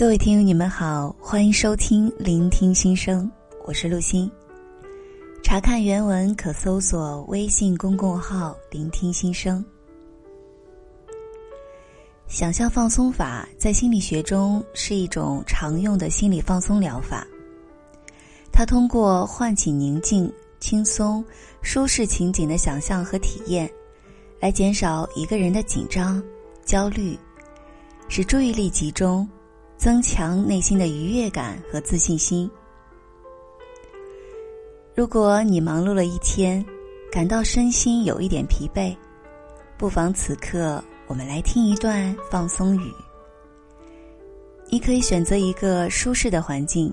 各位听友，你们好，欢迎收听《聆听心声》，我是陆欣。查看原文可搜索微信公众号“聆听心声”。想象放松法在心理学中是一种常用的心理放松疗法。它通过唤起宁静、轻松、舒适情景的想象和体验，来减少一个人的紧张、焦虑，使注意力集中。增强内心的愉悦感和自信心。如果你忙碌了一天，感到身心有一点疲惫，不妨此刻我们来听一段放松语。你可以选择一个舒适的环境，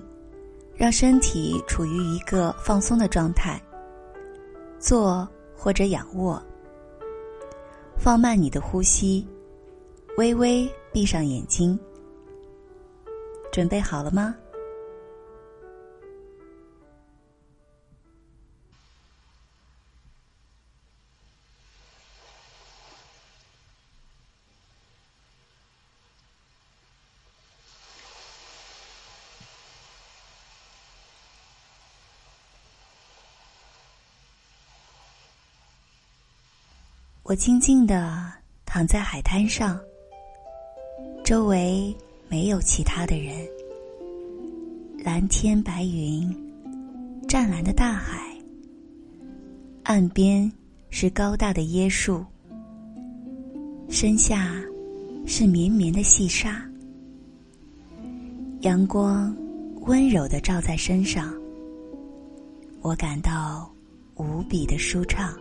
让身体处于一个放松的状态，坐或者仰卧，放慢你的呼吸，微微闭上眼睛。准备好了吗？我静静的躺在海滩上，周围。没有其他的人，蓝天白云，湛蓝的大海，岸边是高大的椰树，身下是绵绵的细沙，阳光温柔的照在身上，我感到无比的舒畅，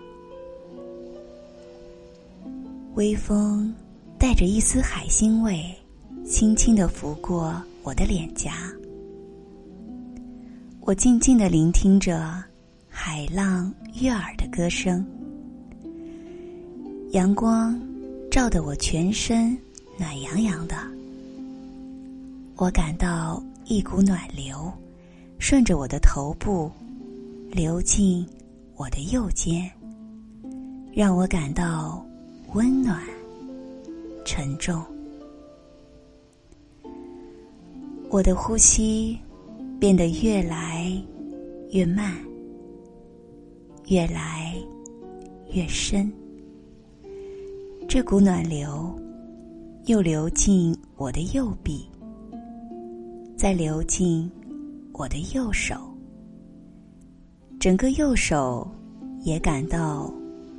微风带着一丝海腥味。轻轻的拂过我的脸颊，我静静的聆听着海浪悦耳的歌声。阳光照得我全身暖洋洋的，我感到一股暖流顺着我的头部流进我的右肩，让我感到温暖沉重。我的呼吸变得越来越慢，越来越深。这股暖流又流进我的右臂，再流进我的右手，整个右手也感到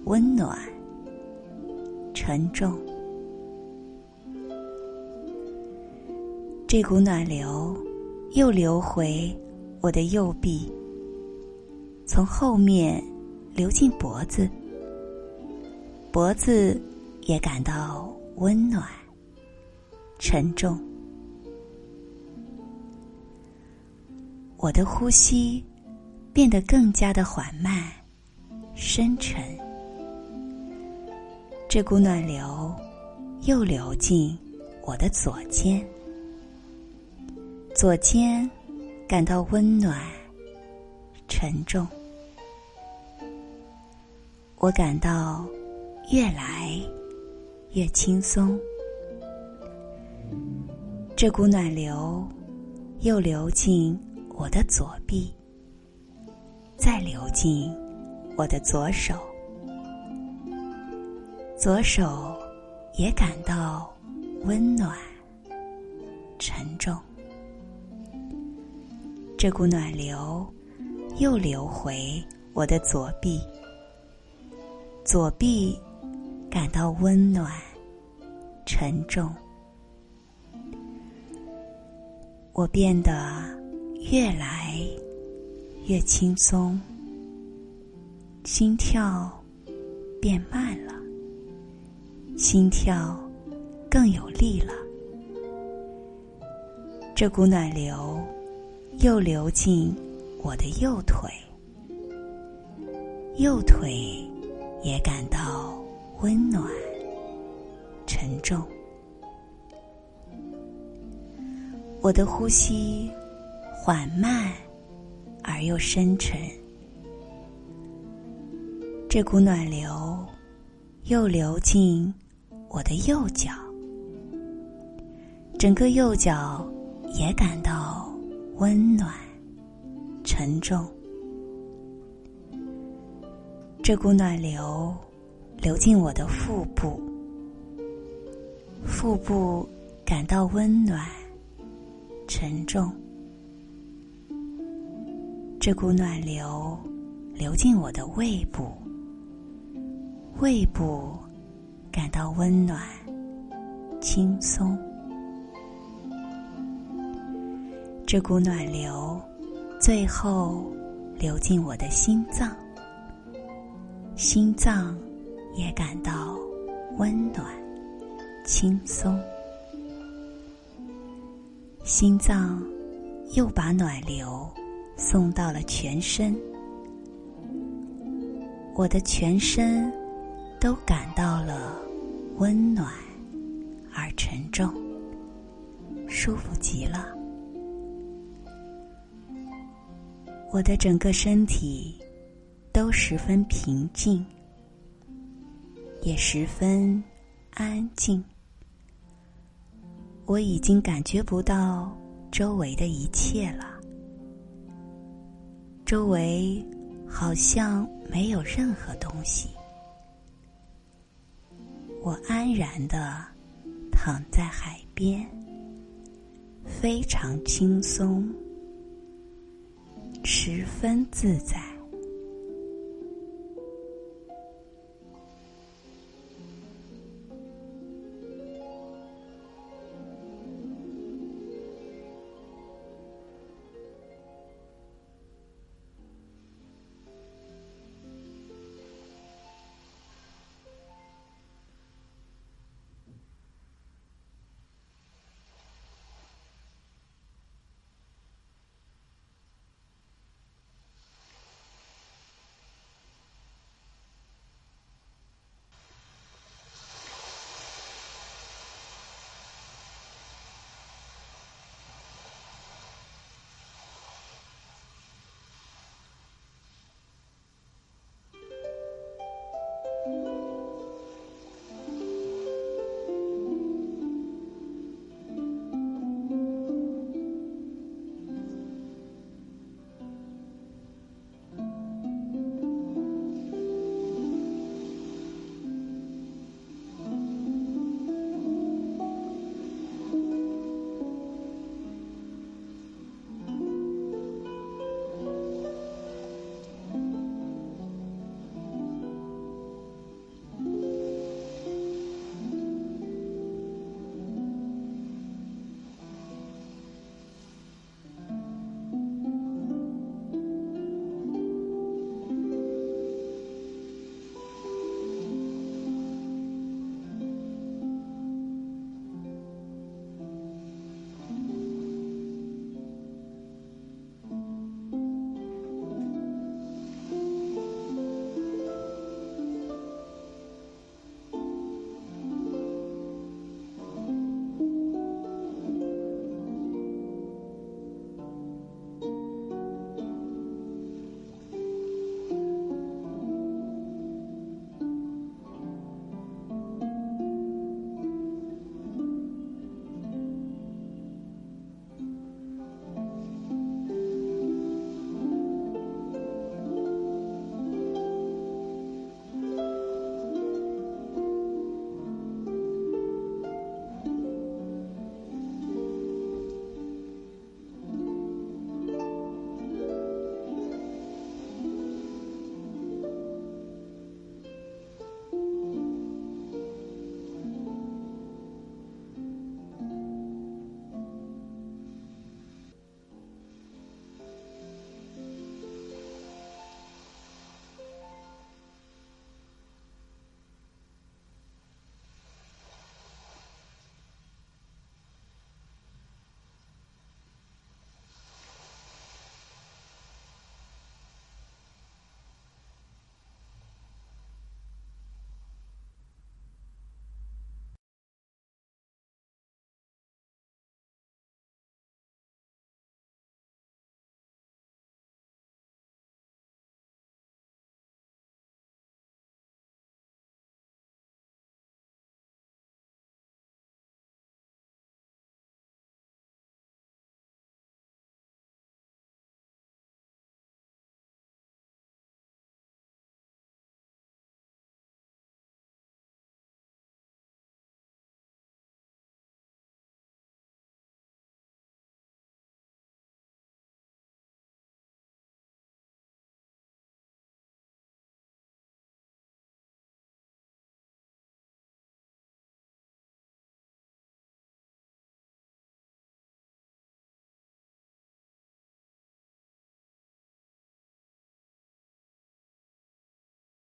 温暖、沉重。这股暖流又流回我的右臂，从后面流进脖子，脖子也感到温暖、沉重。我的呼吸变得更加的缓慢、深沉。这股暖流又流进我的左肩。左肩感到温暖、沉重，我感到越来越轻松。这股暖流又流进我的左臂，再流进我的左手，左手也感到温暖、沉重。这股暖流又流回我的左臂，左臂感到温暖、沉重。我变得越来越轻松，心跳变慢了，心跳更有力了。这股暖流。又流进我的右腿，右腿也感到温暖、沉重。我的呼吸缓慢而又深沉。这股暖流又流进我的右脚，整个右脚也感到温暖、沉重。这股暖流流进我的腹部，腹部感到温暖、沉重。这股暖流流进我的胃部，胃部感到温暖、轻松。这股暖流最后流进我的心脏，心脏也感到温暖、轻松。心脏又把暖流送到了全身，我的全身都感到了温暖而沉重，舒服极了。我的整个身体都十分平静，也十分安静。我已经感觉不到周围的一切了，周围好像没有任何东西。我安然的躺在海边，非常轻松。十分自在。